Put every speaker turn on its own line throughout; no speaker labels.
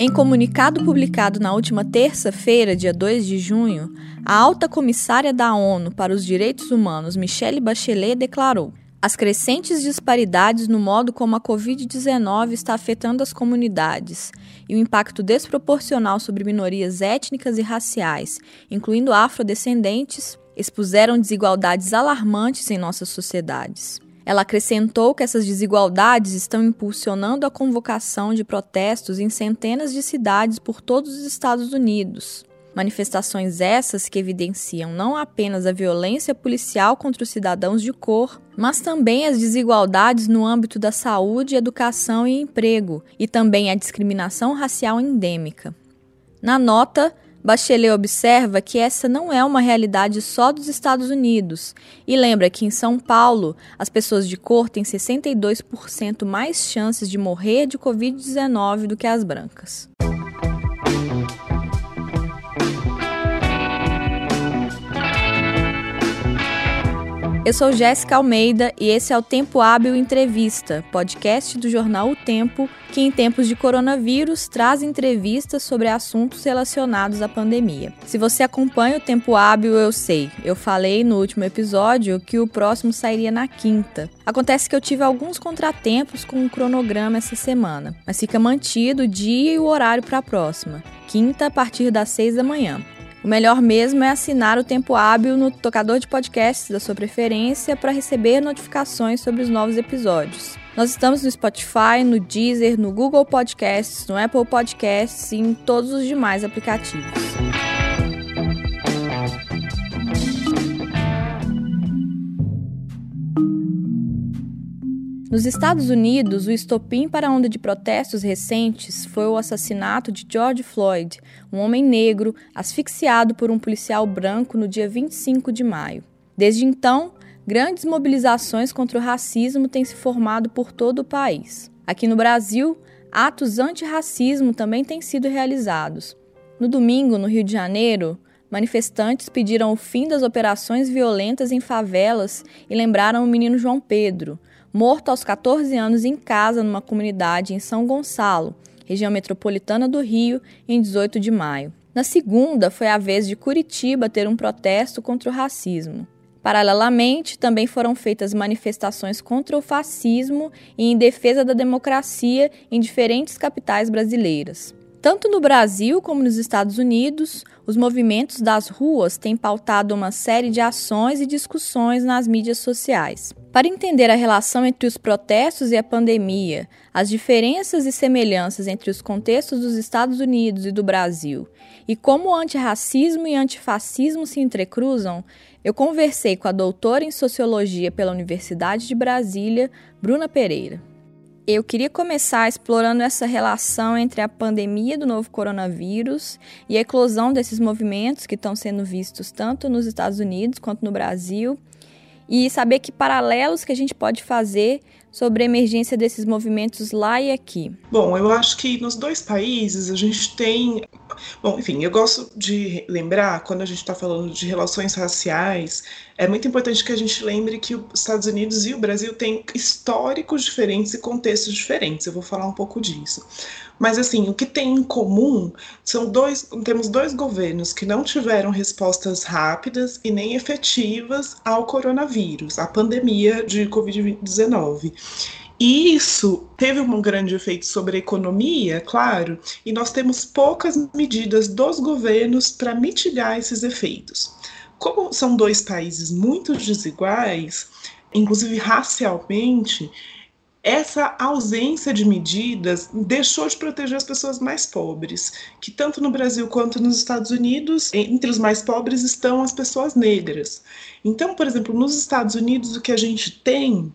Em comunicado publicado na última terça-feira, dia 2 de junho, a alta comissária da ONU para os Direitos Humanos, Michelle Bachelet, declarou: as crescentes disparidades no modo como a Covid-19 está afetando as comunidades e o impacto desproporcional sobre minorias étnicas e raciais, incluindo afrodescendentes, expuseram desigualdades alarmantes em nossas sociedades. Ela acrescentou que essas desigualdades estão impulsionando a convocação de protestos em centenas de cidades por todos os Estados Unidos. Manifestações essas que evidenciam não apenas a violência policial contra os cidadãos de cor, mas também as desigualdades no âmbito da saúde, educação e emprego, e também a discriminação racial endêmica. Na nota, Bachelet observa que essa não é uma realidade só dos Estados Unidos e lembra que em São Paulo as pessoas de cor têm 62% mais chances de morrer de Covid-19 do que as brancas. Eu sou Jéssica Almeida e esse é o Tempo Hábil Entrevista, podcast do jornal O Tempo, que em tempos de coronavírus traz entrevistas sobre assuntos relacionados à pandemia. Se você acompanha o Tempo Hábil, eu sei, eu falei no último episódio que o próximo sairia na quinta. Acontece que eu tive alguns contratempos com o cronograma essa semana, mas fica mantido o dia e o horário para a próxima, quinta a partir das seis da manhã. O melhor mesmo é assinar o Tempo Hábil no tocador de podcasts da sua preferência para receber notificações sobre os novos episódios. Nós estamos no Spotify, no Deezer, no Google Podcasts, no Apple Podcasts e em todos os demais aplicativos. Nos Estados Unidos, o estopim para a onda de protestos recentes foi o assassinato de George Floyd, um homem negro asfixiado por um policial branco no dia 25 de maio. Desde então, grandes mobilizações contra o racismo têm se formado por todo o país. Aqui no Brasil, atos antirracismo também têm sido realizados. No domingo, no Rio de Janeiro, manifestantes pediram o fim das operações violentas em favelas e lembraram o menino João Pedro, morto aos 14 anos em casa numa comunidade em São Gonçalo, região metropolitana do Rio, em 18 de maio. Na segunda, foi a vez de Curitiba ter um protesto contra o racismo. Paralelamente, também foram feitas manifestações contra o fascismo e em defesa da democracia em diferentes capitais brasileiras. Tanto no Brasil como nos Estados Unidos, os movimentos das ruas têm pautado uma série de ações e discussões nas mídias sociais. Para entender a relação entre os protestos e a pandemia, as diferenças e semelhanças entre os contextos dos Estados Unidos e do Brasil, e como o antirracismo e antifascismo se entrecruzam, eu conversei com a doutora em Sociologia pela Universidade de Brasília, Bruna Pereira. Eu queria começar explorando essa relação entre a pandemia do novo coronavírus e a eclosão desses movimentos que estão sendo vistos tanto nos Estados Unidos quanto no Brasil e saber que paralelos que a gente pode fazer sobre a emergência desses movimentos lá e aqui.
Bom, eu acho que nos dois países a gente tem Bom, enfim, eu gosto de lembrar, quando a gente está falando de relações raciais, é muito importante que a gente lembre que os Estados Unidos e o Brasil têm históricos diferentes e contextos diferentes. Eu vou falar um pouco disso. Mas assim, o que tem em comum são dois, temos dois governos que não tiveram respostas rápidas e nem efetivas ao coronavírus, à pandemia de COVID-19. E isso teve um grande efeito sobre a economia, claro, e nós temos poucas medidas dos governos para mitigar esses efeitos. Como são dois países muito desiguais, inclusive racialmente, essa ausência de medidas deixou de proteger as pessoas mais pobres, que tanto no Brasil quanto nos Estados Unidos, entre os mais pobres estão as pessoas negras. Então, por exemplo, nos Estados Unidos, o que a gente tem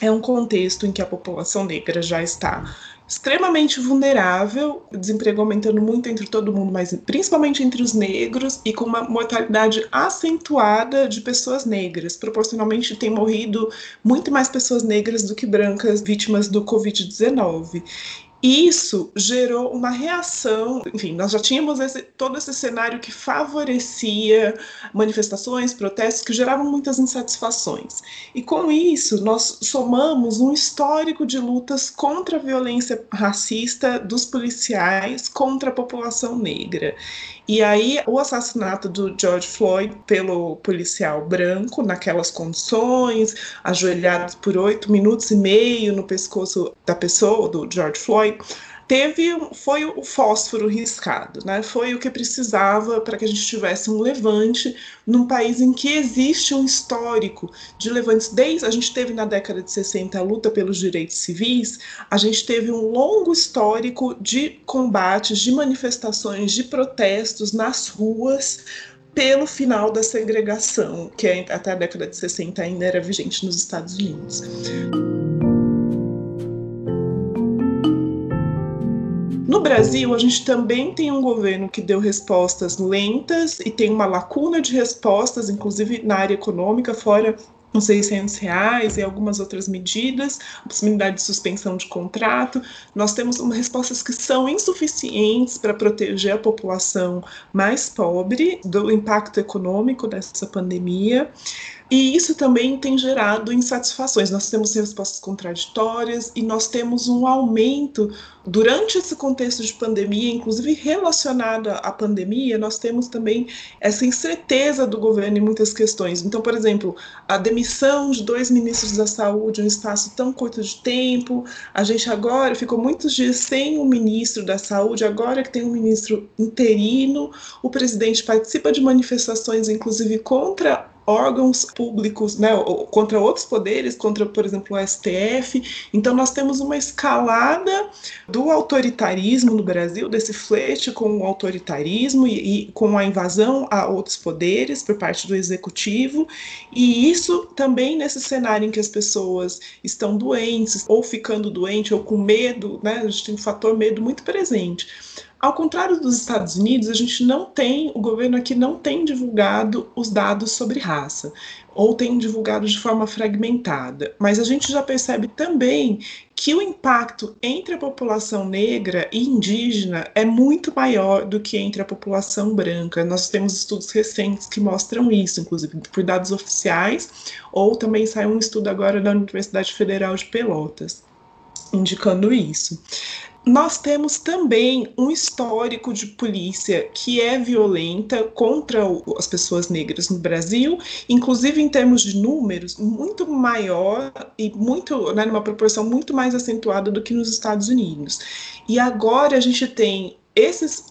é um contexto em que a população negra já está extremamente vulnerável, desemprego aumentando muito entre todo mundo, mas principalmente entre os negros e com uma mortalidade acentuada de pessoas negras. Proporcionalmente tem morrido muito mais pessoas negras do que brancas vítimas do COVID-19. Isso gerou uma reação, enfim, nós já tínhamos esse, todo esse cenário que favorecia manifestações, protestos, que geravam muitas insatisfações. E com isso, nós somamos um histórico de lutas contra a violência racista dos policiais contra a população negra. E aí, o assassinato do George Floyd pelo policial branco, naquelas condições, ajoelhado por oito minutos e meio no pescoço da pessoa, do George Floyd, teve foi o fósforo riscado, né? Foi o que precisava para que a gente tivesse um levante num país em que existe um histórico de levantes. Desde a gente teve na década de 60 a luta pelos direitos civis, a gente teve um longo histórico de combates, de manifestações, de protestos nas ruas pelo final da segregação, que até a década de 60 ainda era vigente nos Estados Unidos. No Brasil, a gente também tem um governo que deu respostas lentas e tem uma lacuna de respostas, inclusive na área econômica, fora os 600 reais e algumas outras medidas, a possibilidade de suspensão de contrato. Nós temos respostas que são insuficientes para proteger a população mais pobre do impacto econômico dessa pandemia. E isso também tem gerado insatisfações. Nós temos respostas contraditórias e nós temos um aumento durante esse contexto de pandemia, inclusive relacionado à pandemia, nós temos também essa incerteza do governo em muitas questões. Então, por exemplo, a demissão de dois ministros da saúde em um espaço tão curto de tempo, a gente agora ficou muitos dias sem um ministro da saúde, agora que tem um ministro interino, o presidente participa de manifestações, inclusive contra órgãos públicos, né, contra outros poderes, contra, por exemplo, o STF. Então, nós temos uma escalada do autoritarismo no Brasil, desse flerte com o autoritarismo e, e com a invasão a outros poderes por parte do executivo, e isso também nesse cenário em que as pessoas estão doentes, ou ficando doentes, ou com medo, né, a gente tem um fator medo muito presente. Ao contrário dos Estados Unidos, a gente não tem, o governo aqui não tem divulgado os dados sobre raça, ou tem divulgado de forma fragmentada. Mas a gente já percebe também que o impacto entre a população negra e indígena é muito maior do que entre a população branca. Nós temos estudos recentes que mostram isso, inclusive por dados oficiais, ou também saiu um estudo agora da Universidade Federal de Pelotas indicando isso nós temos também um histórico de polícia que é violenta contra as pessoas negras no Brasil, inclusive em termos de números, muito maior e muito, né, numa proporção muito mais acentuada do que nos Estados Unidos. E agora a gente tem esses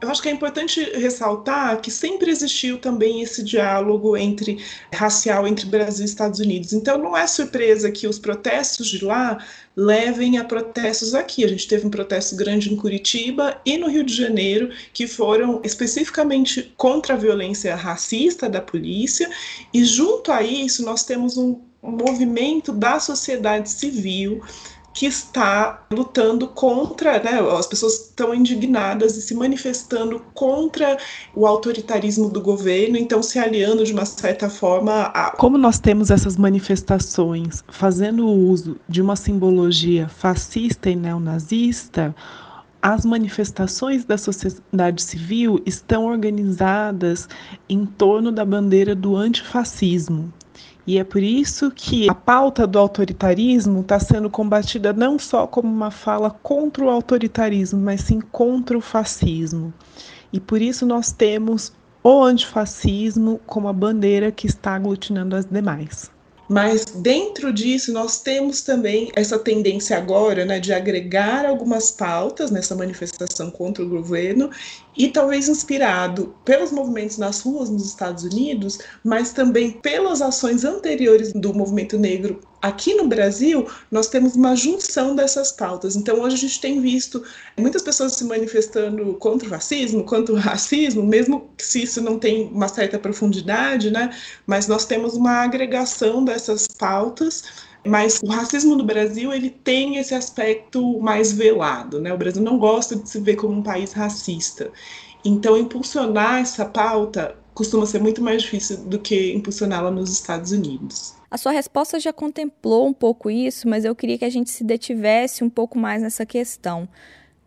eu acho que é importante ressaltar que sempre existiu também esse diálogo entre racial entre Brasil e Estados Unidos. Então não é surpresa que os protestos de lá levem a protestos aqui. A gente teve um protesto grande em Curitiba e no Rio de Janeiro que foram especificamente contra a violência racista da polícia e junto a isso nós temos um movimento da sociedade civil que está lutando contra, né, as pessoas estão indignadas e se manifestando contra o autoritarismo do governo, então se aliando de uma certa forma a...
Como nós temos essas manifestações fazendo uso de uma simbologia fascista e neonazista, as manifestações da sociedade civil estão organizadas em torno da bandeira do antifascismo. E é por isso que a pauta do autoritarismo está sendo combatida não só como uma fala contra o autoritarismo, mas sim contra o fascismo. E por isso nós temos o antifascismo como a bandeira que está aglutinando as demais.
Mas dentro disso, nós temos também essa tendência agora né, de agregar algumas pautas nessa manifestação contra o governo e talvez inspirado pelos movimentos nas ruas nos Estados Unidos, mas também pelas ações anteriores do movimento negro aqui no Brasil, nós temos uma junção dessas pautas. Então, hoje a gente tem visto muitas pessoas se manifestando contra o racismo, contra o racismo, mesmo se isso não tem uma certa profundidade, né? Mas nós temos uma agregação dessas pautas mas o racismo no Brasil ele tem esse aspecto mais velado, né? O Brasil não gosta de se ver como um país racista. Então, impulsionar essa pauta costuma ser muito mais difícil do que impulsioná-la nos Estados Unidos.
A sua resposta já contemplou um pouco isso, mas eu queria que a gente se detivesse um pouco mais nessa questão.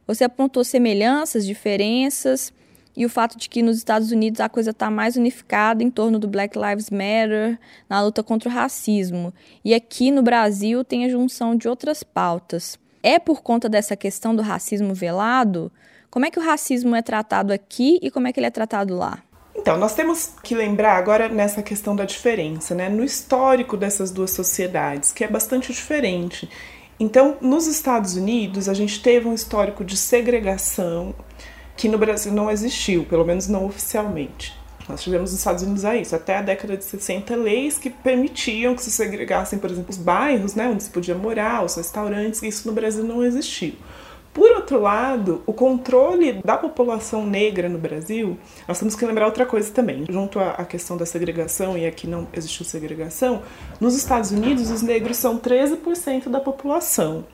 Você apontou semelhanças, diferenças e o fato de que nos Estados Unidos a coisa está mais unificada em torno do Black Lives Matter, na luta contra o racismo. E aqui no Brasil tem a junção de outras pautas. É por conta dessa questão do racismo velado? Como é que o racismo é tratado aqui e como é que ele é tratado lá?
Então, nós temos que lembrar agora nessa questão da diferença, né? No histórico dessas duas sociedades, que é bastante diferente. Então, nos Estados Unidos, a gente teve um histórico de segregação que no Brasil não existiu, pelo menos não oficialmente. Nós tivemos nos Estados Unidos a isso, até a década de 60, leis que permitiam que se segregassem, por exemplo, os bairros, né, onde se podia morar, os restaurantes, isso no Brasil não existiu. Por outro lado, o controle da população negra no Brasil, nós temos que lembrar outra coisa também. Junto à questão da segregação, e aqui não existiu segregação, nos Estados Unidos os negros são 13% da população.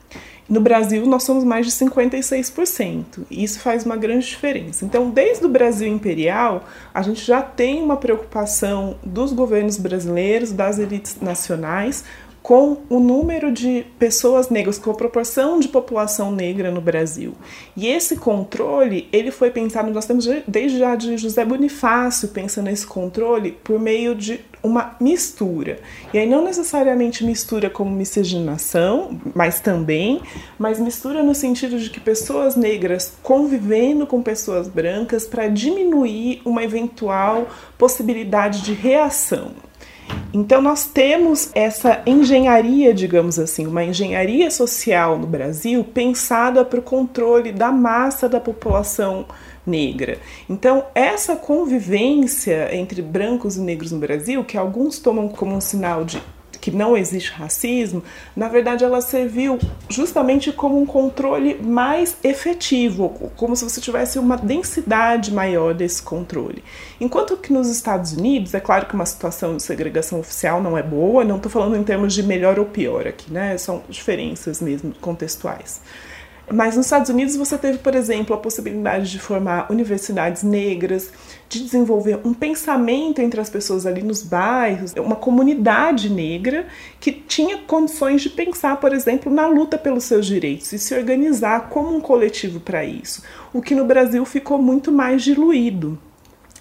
No Brasil, nós somos mais de 56%, e isso faz uma grande diferença. Então, desde o Brasil imperial, a gente já tem uma preocupação dos governos brasileiros, das elites nacionais, com o número de pessoas negras, com a proporção de população negra no Brasil. E esse controle, ele foi pensado, nós temos desde já de José Bonifácio pensando nesse controle por meio de uma mistura. E aí não necessariamente mistura como miscigenação, mas também, mas mistura no sentido de que pessoas negras convivendo com pessoas brancas para diminuir uma eventual possibilidade de reação. Então nós temos essa engenharia, digamos assim, uma engenharia social no Brasil pensada para o controle da massa da população negra. Então, essa convivência entre brancos e negros no Brasil, que alguns tomam como um sinal de que não existe racismo, na verdade ela serviu justamente como um controle mais efetivo, como se você tivesse uma densidade maior desse controle. Enquanto que nos Estados Unidos, é claro que uma situação de segregação oficial não é boa, não estou falando em termos de melhor ou pior aqui, né? São diferenças mesmo contextuais. Mas nos Estados Unidos você teve, por exemplo, a possibilidade de formar universidades negras, de desenvolver um pensamento entre as pessoas ali nos bairros, uma comunidade negra que tinha condições de pensar, por exemplo, na luta pelos seus direitos e se organizar como um coletivo para isso, o que no Brasil ficou muito mais diluído.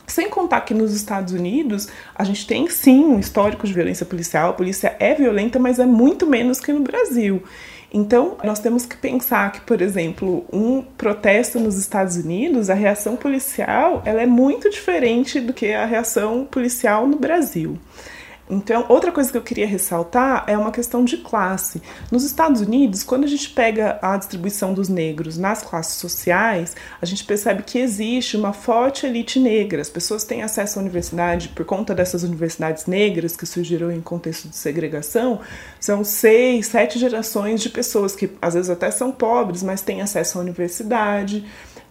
Sem contar que nos Estados Unidos a gente tem sim um histórico de violência policial, a polícia é violenta, mas é muito menos que no Brasil. Então, nós temos que pensar que, por exemplo, um protesto nos Estados Unidos, a reação policial, ela é muito diferente do que a reação policial no Brasil. Então, outra coisa que eu queria ressaltar é uma questão de classe. Nos Estados Unidos, quando a gente pega a distribuição dos negros nas classes sociais, a gente percebe que existe uma forte elite negra. As pessoas têm acesso à universidade por conta dessas universidades negras que surgiram em contexto de segregação. São seis, sete gerações de pessoas que às vezes até são pobres, mas têm acesso à universidade.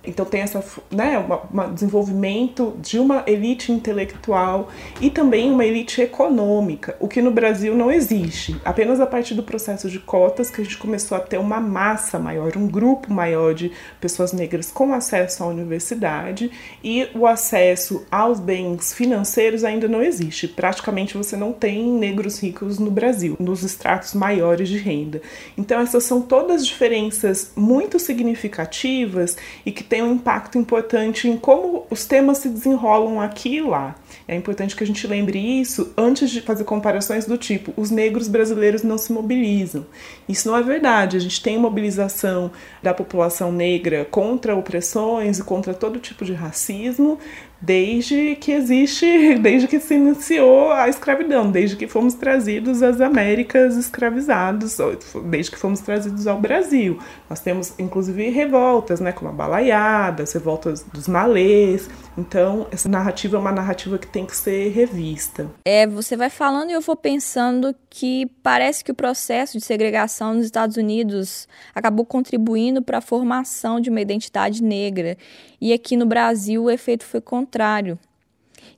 Então tem essa, né, um desenvolvimento de uma elite intelectual e também uma elite econômica, o que no Brasil não existe. Apenas a partir do processo de cotas que a gente começou a ter uma massa maior, um grupo maior de pessoas negras com acesso à universidade e o acesso aos bens financeiros ainda não existe. Praticamente você não tem negros ricos no Brasil, nos estratos maiores de renda. Então essas são todas diferenças muito significativas e que tem um impacto importante em como os temas se desenrolam aqui e lá. É importante que a gente lembre isso antes de fazer comparações do tipo: os negros brasileiros não se mobilizam. Isso não é verdade. A gente tem mobilização da população negra contra opressões e contra todo tipo de racismo, desde que existe, desde que se iniciou a escravidão, desde que fomos trazidos às Américas escravizados, desde que fomos trazidos ao Brasil. Nós temos inclusive revoltas, né, como a balaiada, as revoltas dos malês. Então, essa narrativa é uma narrativa que tem que ser revista.
É, você vai falando e eu vou pensando que parece que o processo de segregação nos Estados Unidos acabou contribuindo para a formação de uma identidade negra. E aqui no Brasil o efeito foi contrário.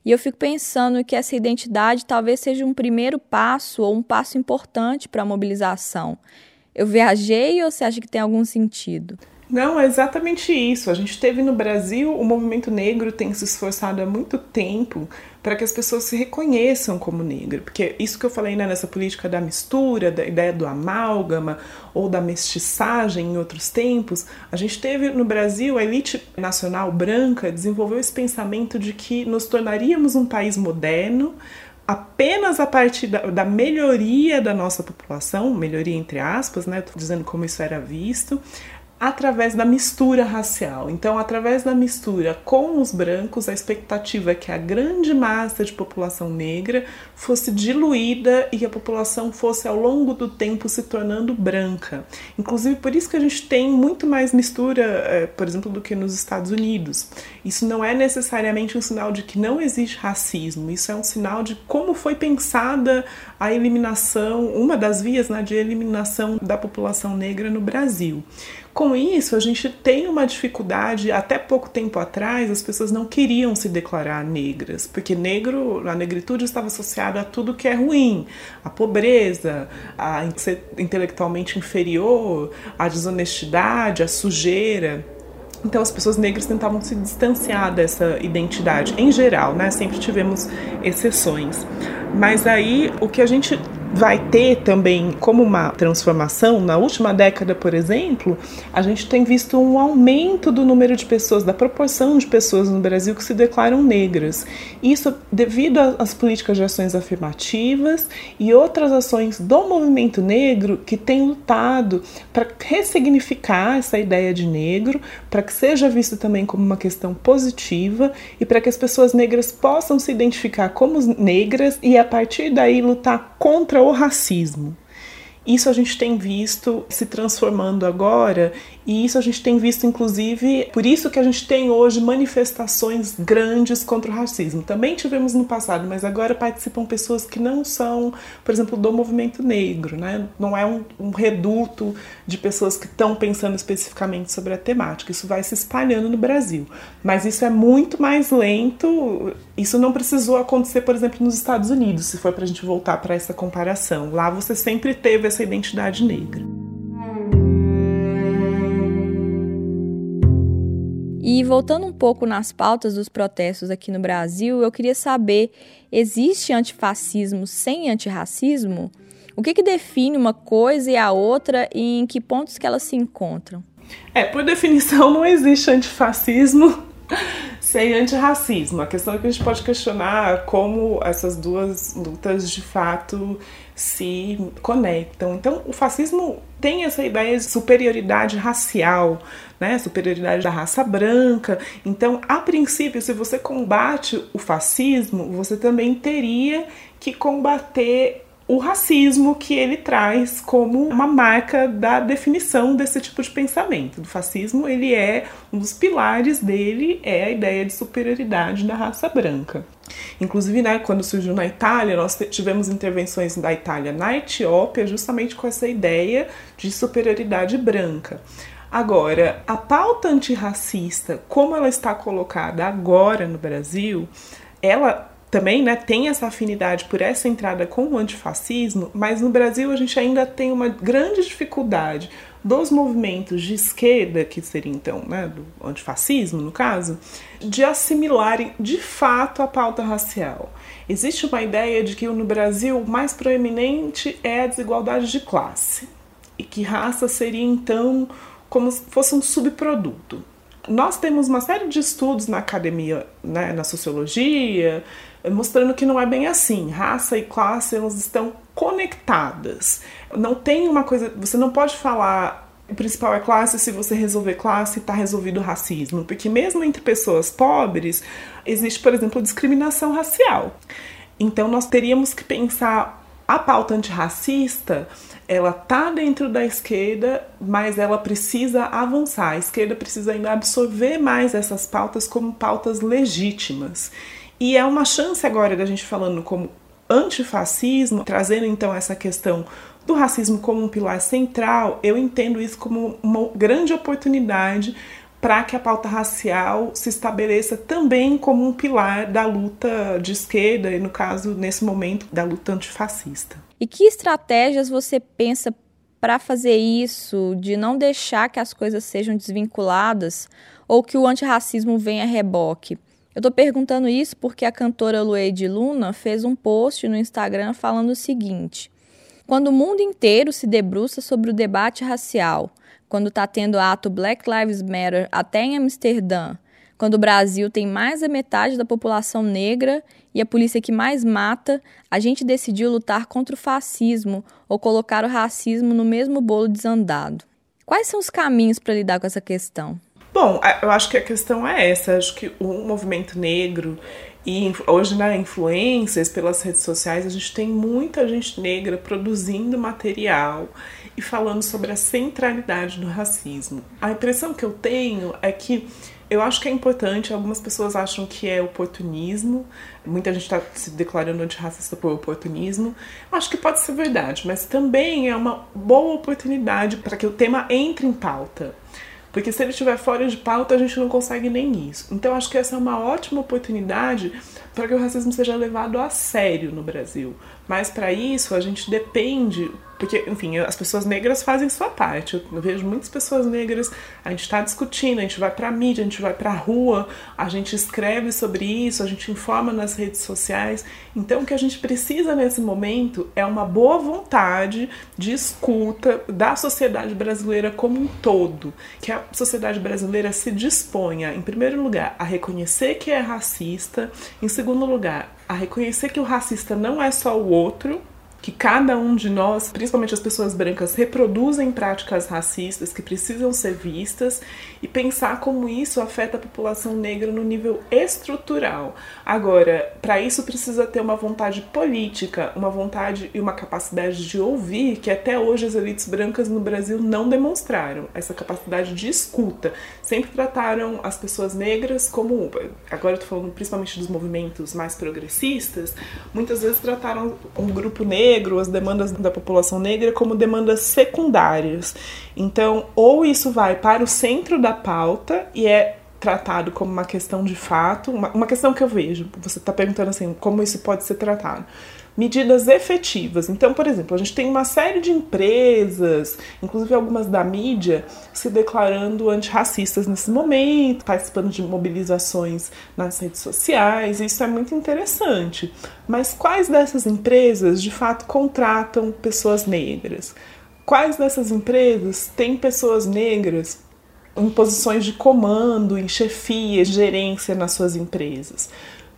E eu fico pensando que essa identidade talvez seja um primeiro passo ou um passo importante para a mobilização. Eu viajei ou você acha que tem algum sentido?
Não, é exatamente isso. A gente teve no Brasil, o movimento negro tem se esforçado há muito tempo para que as pessoas se reconheçam como negro. Porque isso que eu falei né, nessa política da mistura, da ideia do amálgama ou da mestiçagem em outros tempos, a gente teve no Brasil, a elite nacional branca desenvolveu esse pensamento de que nos tornaríamos um país moderno apenas a partir da, da, melhoria da nossa população, melhoria entre aspas, né? Estou dizendo como isso era visto, através da mistura racial. Então, através da mistura com os brancos, a expectativa é que a grande massa de população negra fosse diluída e a população fosse ao longo do tempo se tornando branca. Inclusive, por isso que a gente tem muito mais mistura, é, por exemplo, do que nos Estados Unidos. Isso não é necessariamente um sinal de que não existe racismo, isso é um sinal de como foi pensada a eliminação, uma das vias né, de eliminação da população negra no Brasil. Com isso, a gente tem uma dificuldade. Até pouco tempo atrás, as pessoas não queriam se declarar negras, porque negro, a negritude estava associada a tudo que é ruim, a pobreza, a ser intelectualmente inferior, a desonestidade, a sujeira. Então as pessoas negras tentavam se distanciar dessa identidade em geral, né? Sempre tivemos exceções. Mas aí o que a gente vai ter também como uma transformação. Na última década, por exemplo, a gente tem visto um aumento do número de pessoas, da proporção de pessoas no Brasil que se declaram negras. Isso devido às políticas de ações afirmativas e outras ações do movimento negro que tem lutado para ressignificar essa ideia de negro, para que seja visto também como uma questão positiva e para que as pessoas negras possam se identificar como negras e a partir daí lutar o racismo. Isso a gente tem visto se transformando agora e isso a gente tem visto, inclusive, por isso que a gente tem hoje manifestações grandes contra o racismo. Também tivemos no passado, mas agora participam pessoas que não são, por exemplo, do movimento negro, né? Não é um, um reduto de pessoas que estão pensando especificamente sobre a temática. Isso vai se espalhando no Brasil. Mas isso é muito mais lento. Isso não precisou acontecer, por exemplo, nos Estados Unidos, se for para a gente voltar para essa comparação. Lá você sempre teve essa identidade negra.
E voltando um pouco nas pautas dos protestos aqui no Brasil, eu queria saber: existe antifascismo sem antirracismo? O que, que define uma coisa e a outra e em que pontos que elas se encontram?
É, por definição, não existe antifascismo sem antirracismo. A questão é que a gente pode questionar como essas duas lutas de fato se conectam. Então, o fascismo tem essa ideia de superioridade racial, né? Superioridade da raça branca. Então, a princípio, se você combate o fascismo, você também teria que combater o racismo que ele traz como uma marca da definição desse tipo de pensamento. Do fascismo, ele é um dos pilares dele é a ideia de superioridade da raça branca. Inclusive, né, quando surgiu na Itália, nós tivemos intervenções da Itália na Etiópia justamente com essa ideia de superioridade branca. Agora, a pauta antirracista, como ela está colocada agora no Brasil, ela também né, tem essa afinidade por essa entrada com o antifascismo, mas no Brasil a gente ainda tem uma grande dificuldade dos movimentos de esquerda, que seria então né, do antifascismo no caso, de assimilarem de fato a pauta racial. Existe uma ideia de que no Brasil o mais proeminente é a desigualdade de classe e que raça seria então como se fosse um subproduto. Nós temos uma série de estudos na academia, né, na sociologia, mostrando que não é bem assim. Raça e classe elas estão conectadas. Não tem uma coisa, você não pode falar o principal é classe, se você resolver classe, está resolvido o racismo. Porque mesmo entre pessoas pobres, existe, por exemplo, discriminação racial. Então nós teríamos que pensar a pauta antirracista, ela tá dentro da esquerda, mas ela precisa avançar. A esquerda precisa ainda absorver mais essas pautas como pautas legítimas. E é uma chance agora da gente falando como antifascismo, trazendo então essa questão do racismo como um pilar central, eu entendo isso como uma grande oportunidade para que a pauta racial se estabeleça também como um pilar da luta de esquerda e, no caso, nesse momento, da luta antifascista.
E que estratégias você pensa para fazer isso, de não deixar que as coisas sejam desvinculadas ou que o antirracismo venha a reboque? Eu estou perguntando isso porque a cantora Luede Luna fez um post no Instagram falando o seguinte: quando o mundo inteiro se debruça sobre o debate racial, quando está tendo ato Black Lives Matter até em Amsterdã, quando o Brasil tem mais da metade da população negra e a polícia que mais mata, a gente decidiu lutar contra o fascismo ou colocar o racismo no mesmo bolo desandado. Quais são os caminhos para lidar com essa questão?
Bom, eu acho que a questão é essa. Acho que o movimento negro e hoje na né, influências pelas redes sociais a gente tem muita gente negra produzindo material e falando sobre a centralidade do racismo. A impressão que eu tenho é que eu acho que é importante, algumas pessoas acham que é oportunismo, muita gente está se declarando antirracista por oportunismo. Acho que pode ser verdade, mas também é uma boa oportunidade para que o tema entre em pauta. Porque se ele estiver fora de pauta, a gente não consegue nem isso. Então, acho que essa é uma ótima oportunidade para que o racismo seja levado a sério no Brasil. Mas para isso, a gente depende porque, enfim, as pessoas negras fazem sua parte. Eu vejo muitas pessoas negras, a gente está discutindo, a gente vai para mídia, a gente vai para a rua, a gente escreve sobre isso, a gente informa nas redes sociais. Então, o que a gente precisa nesse momento é uma boa vontade de escuta da sociedade brasileira como um todo. Que a sociedade brasileira se disponha, em primeiro lugar, a reconhecer que é racista, em segundo lugar, a reconhecer que o racista não é só o outro, que cada um de nós, principalmente as pessoas brancas, reproduzem práticas racistas que precisam ser vistas e pensar como isso afeta a população negra no nível estrutural. Agora, para isso precisa ter uma vontade política, uma vontade e uma capacidade de ouvir que até hoje as elites brancas no Brasil não demonstraram. Essa capacidade de escuta. Sempre trataram as pessoas negras como, agora eu tô falando principalmente dos movimentos mais progressistas, muitas vezes trataram um grupo negro as demandas da população negra como demandas secundárias. Então, ou isso vai para o centro da pauta e é tratado como uma questão de fato, uma, uma questão que eu vejo, você está perguntando assim, como isso pode ser tratado medidas efetivas. Então, por exemplo, a gente tem uma série de empresas, inclusive algumas da mídia, se declarando antirracistas nesse momento, participando de mobilizações nas redes sociais, isso é muito interessante. Mas quais dessas empresas de fato contratam pessoas negras? Quais dessas empresas têm pessoas negras em posições de comando, em chefia, gerência nas suas empresas?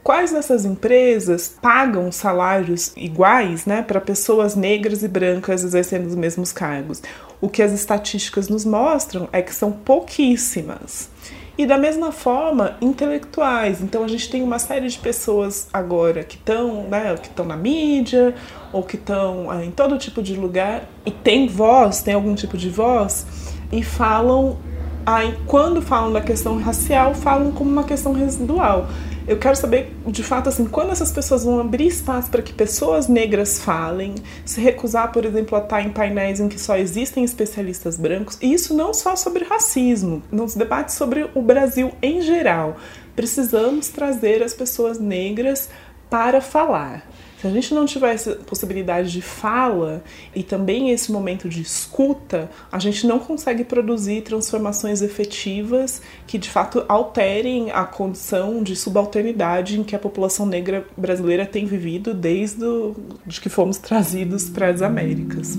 Quais dessas empresas pagam salários iguais né, para pessoas negras e brancas exercendo os mesmos cargos? O que as estatísticas nos mostram é que são pouquíssimas. E da mesma forma, intelectuais. Então a gente tem uma série de pessoas agora que estão né, que na mídia ou que estão é, em todo tipo de lugar e tem voz, tem algum tipo de voz e falam aí quando falam da questão racial, falam como uma questão residual. Eu quero saber, de fato, assim, quando essas pessoas vão abrir espaço para que pessoas negras falem, se recusar, por exemplo, a estar em painéis em que só existem especialistas brancos, e isso não só sobre racismo, nos debates sobre o Brasil em geral. Precisamos trazer as pessoas negras para falar. Se a gente não tiver essa possibilidade de fala e também esse momento de escuta, a gente não consegue produzir transformações efetivas que de fato alterem a condição de subalternidade em que a população negra brasileira tem vivido desde o, de que fomos trazidos para as Américas.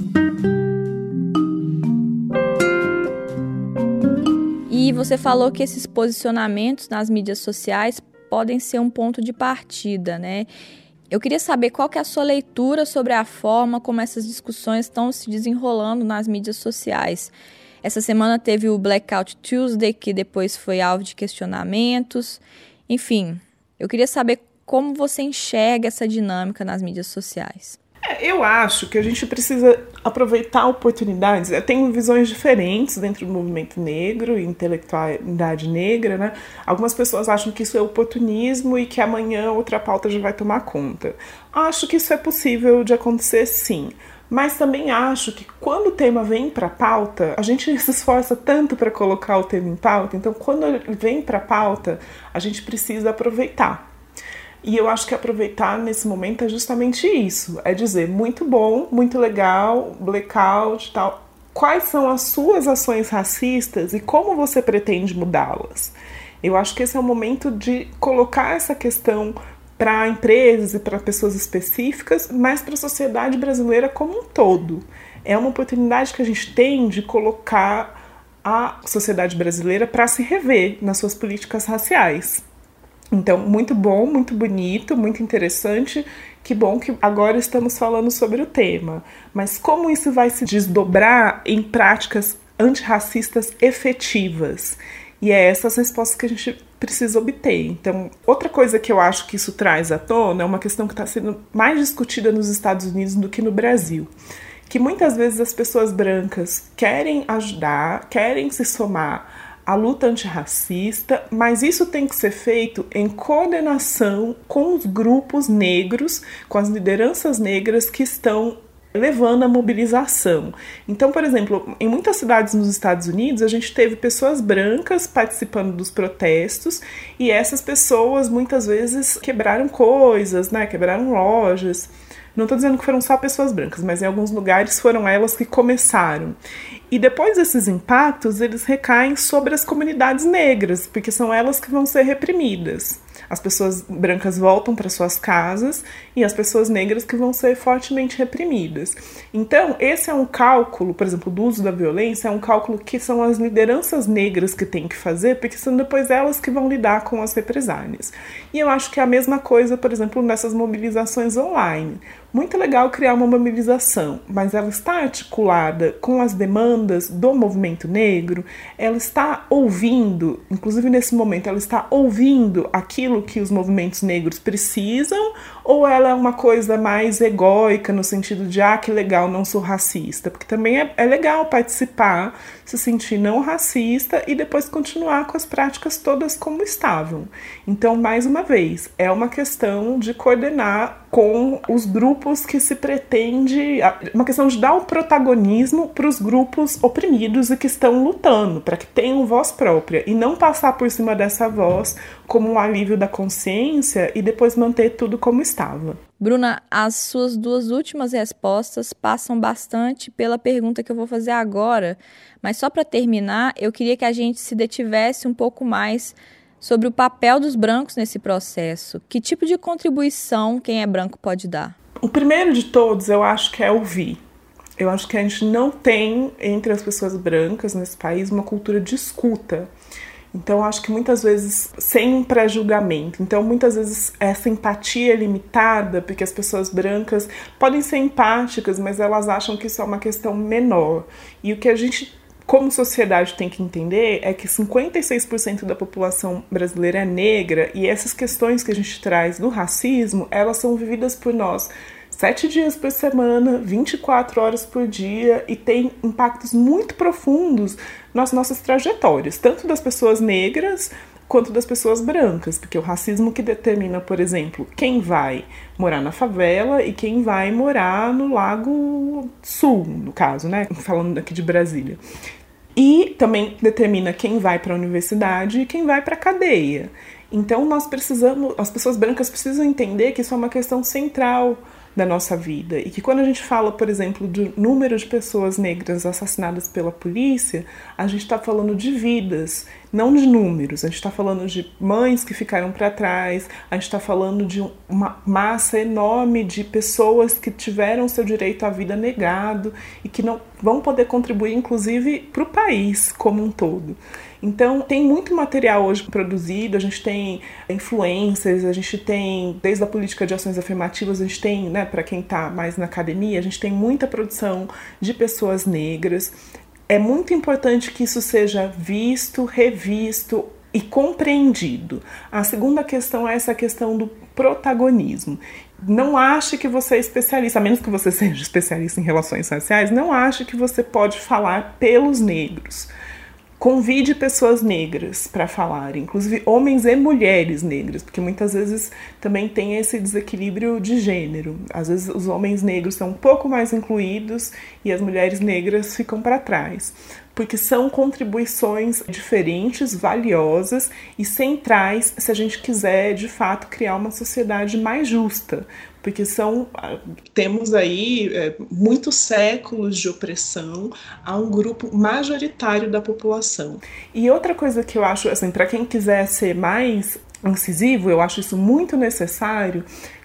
E você falou que esses posicionamentos nas mídias sociais podem ser um ponto de partida, né? Eu queria saber qual que é a sua leitura sobre a forma como essas discussões estão se desenrolando nas mídias sociais. Essa semana teve o Blackout Tuesday, que depois foi alvo de questionamentos. Enfim, eu queria saber como você enxerga essa dinâmica nas mídias sociais.
É, eu acho que a gente precisa aproveitar oportunidades. Eu tenho visões diferentes dentro do movimento negro intelectualidade negra, né? Algumas pessoas acham que isso é oportunismo e que amanhã outra pauta já vai tomar conta. Acho que isso é possível de acontecer sim. Mas também acho que quando o tema vem para pauta, a gente se esforça tanto para colocar o tema em pauta, então quando vem para pauta, a gente precisa aproveitar. E eu acho que aproveitar nesse momento é justamente isso: é dizer muito bom, muito legal, blackout e tal. quais são as suas ações racistas e como você pretende mudá-las. Eu acho que esse é o momento de colocar essa questão para empresas e para pessoas específicas, mas para a sociedade brasileira como um todo. É uma oportunidade que a gente tem de colocar a sociedade brasileira para se rever nas suas políticas raciais. Então, muito bom, muito bonito, muito interessante. Que bom que agora estamos falando sobre o tema. Mas como isso vai se desdobrar em práticas antirracistas efetivas? E é essas respostas que a gente precisa obter. Então, outra coisa que eu acho que isso traz à tona é uma questão que está sendo mais discutida nos Estados Unidos do que no Brasil. Que muitas vezes as pessoas brancas querem ajudar, querem se somar à luta antirracista, mas isso tem que ser feito em coordenação com os grupos negros, com as lideranças negras que estão levando a mobilização. Então, por exemplo, em muitas cidades nos Estados Unidos, a gente teve pessoas brancas participando dos protestos e essas pessoas muitas vezes quebraram coisas, né? Quebraram lojas. Não estou dizendo que foram só pessoas brancas, mas em alguns lugares foram elas que começaram. E depois desses impactos, eles recaem sobre as comunidades negras, porque são elas que vão ser reprimidas. As pessoas brancas voltam para suas casas e as pessoas negras que vão ser fortemente reprimidas. Então, esse é um cálculo, por exemplo, do uso da violência, é um cálculo que são as lideranças negras que têm que fazer, porque são depois elas que vão lidar com as represálias. E eu acho que é a mesma coisa, por exemplo, nessas mobilizações online. Muito legal criar uma mobilização, mas ela está articulada com as demandas do movimento negro, ela está ouvindo, inclusive nesse momento, ela está ouvindo aquilo que os movimentos negros precisam, ou ela é uma coisa mais egóica, no sentido de, ah, que legal, não sou racista? Porque também é, é legal participar, se sentir não racista e depois continuar com as práticas todas como estavam. Então, mais uma vez, é uma questão de coordenar com os grupos que se pretende. Uma questão de dar o protagonismo para os grupos oprimidos e que estão lutando, para que tenham voz própria, e não passar por cima dessa voz como um alívio da consciência e depois manter tudo como estava.
Bruna, as suas duas últimas respostas passam bastante pela pergunta que eu vou fazer agora, mas só para terminar, eu queria que a gente se detivesse um pouco mais sobre o papel dos brancos nesse processo. Que tipo de contribuição quem é branco pode dar?
O primeiro de todos, eu acho que é ouvir. Eu acho que a gente não tem entre as pessoas brancas nesse país uma cultura de escuta. Então, acho que muitas vezes sem pré-julgamento. Então, muitas vezes essa empatia é limitada, porque as pessoas brancas podem ser empáticas, mas elas acham que isso é uma questão menor. E o que a gente como sociedade tem que entender é que 56% da população brasileira é negra e essas questões que a gente traz do racismo, elas são vividas por nós sete dias por semana, 24 horas por dia e tem impactos muito profundos nas nossas trajetórias, tanto das pessoas negras quanto das pessoas brancas, porque o racismo que determina, por exemplo, quem vai morar na favela e quem vai morar no Lago Sul, no caso, né? Falando aqui de Brasília. E também determina quem vai para a universidade e quem vai para a cadeia. Então nós precisamos, as pessoas brancas precisam entender que isso é uma questão central da nossa vida. E que quando a gente fala, por exemplo, do número de pessoas negras assassinadas pela polícia, a gente está falando de vidas, não de números. A gente está falando de mães que ficaram para trás, a gente está falando de uma massa enorme de pessoas que tiveram seu direito à vida negado e que não vão poder contribuir, inclusive, para o país como um todo. Então, tem muito material hoje produzido, a gente tem influências, a gente tem, desde a política de ações afirmativas, a gente tem, né, para quem está mais na academia, a gente tem muita produção de pessoas negras. É muito importante que isso seja visto, revisto, e compreendido. A segunda questão é essa questão do protagonismo. Não ache que você é especialista, a menos que você seja especialista em relações raciais, não ache que você pode falar pelos negros. Convide pessoas negras para falar, inclusive homens e mulheres negras, porque muitas vezes também tem esse desequilíbrio de gênero. Às vezes os homens negros são um pouco mais incluídos e as mulheres negras ficam para trás. porque são contribuições diferentes, valiosas e centrais se a gente quiser de fato criar uma sociedade mais justa, porque são
temos aí é, muitos séculos de opressão a um grupo majoritário da população.
E outra coisa que eu acho, assim, para quem quiser ser mais incisivo, eu acho isso muito necessário,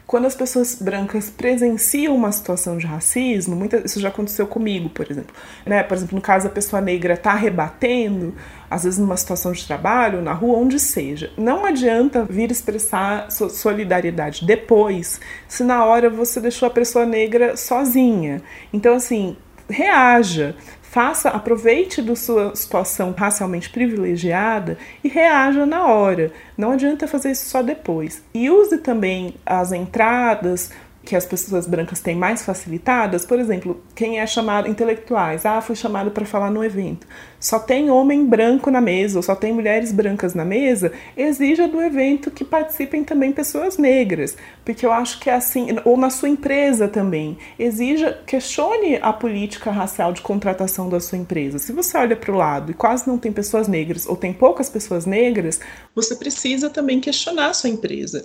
quando as pessoas brancas presenciam uma situação de racismo, muita, isso já aconteceu comigo, por exemplo. Né? Por exemplo, no caso a pessoa negra está rebatendo, às vezes numa situação de trabalho, na rua, onde seja. Não adianta vir expressar solidariedade depois, se na hora você deixou a pessoa negra sozinha. Então, assim, reaja, Faça, aproveite da sua situação racialmente privilegiada e reaja na hora. Não adianta fazer isso só depois. E use também as entradas, que as pessoas brancas têm mais facilitadas, por exemplo, quem é chamado intelectuais, ah, fui chamado para falar no evento. Só tem homem branco na mesa, ou só tem mulheres brancas na mesa, exija do evento que participem também pessoas negras, porque eu acho que é assim, ou na sua empresa também, exija, questione a política racial de contratação da sua empresa. Se você olha para o lado e quase não tem pessoas negras, ou tem poucas pessoas negras,
você precisa também questionar a sua empresa.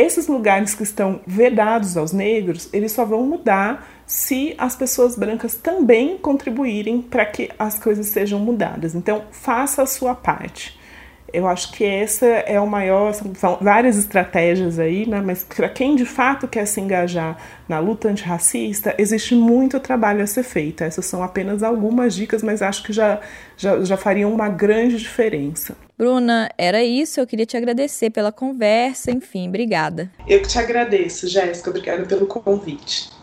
Esses lugares que estão vedados aos negros, eles só vão mudar se as pessoas brancas também contribuírem para que as coisas sejam mudadas. Então, faça a sua parte. Eu acho que essa é o maior. São várias estratégias aí, né? Mas para quem de fato quer se engajar na luta antirracista, existe muito trabalho a ser feito. Essas são apenas algumas dicas, mas acho que já, já, já fariam uma grande diferença.
Bruna, era isso. Eu queria te agradecer pela conversa. Enfim, obrigada.
Eu que te agradeço, Jéssica. Obrigada pelo convite.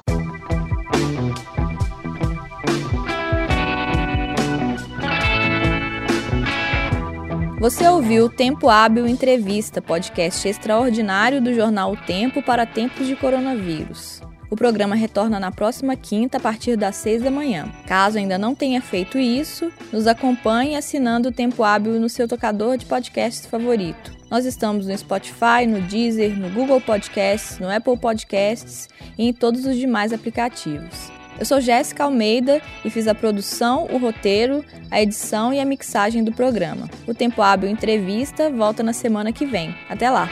Você ouviu Tempo Hábil Entrevista, podcast extraordinário do jornal O Tempo para tempos de coronavírus. O programa retorna na próxima quinta, a partir das seis da manhã. Caso ainda não tenha feito isso, nos acompanhe assinando o Tempo Hábil no seu tocador de podcasts favorito. Nós estamos no Spotify, no Deezer, no Google Podcasts, no Apple Podcasts e em todos os demais aplicativos. Eu sou Jéssica Almeida e fiz a produção, o roteiro, a edição e a mixagem do programa. O Tempo Hábil Entrevista volta na semana que vem. Até lá!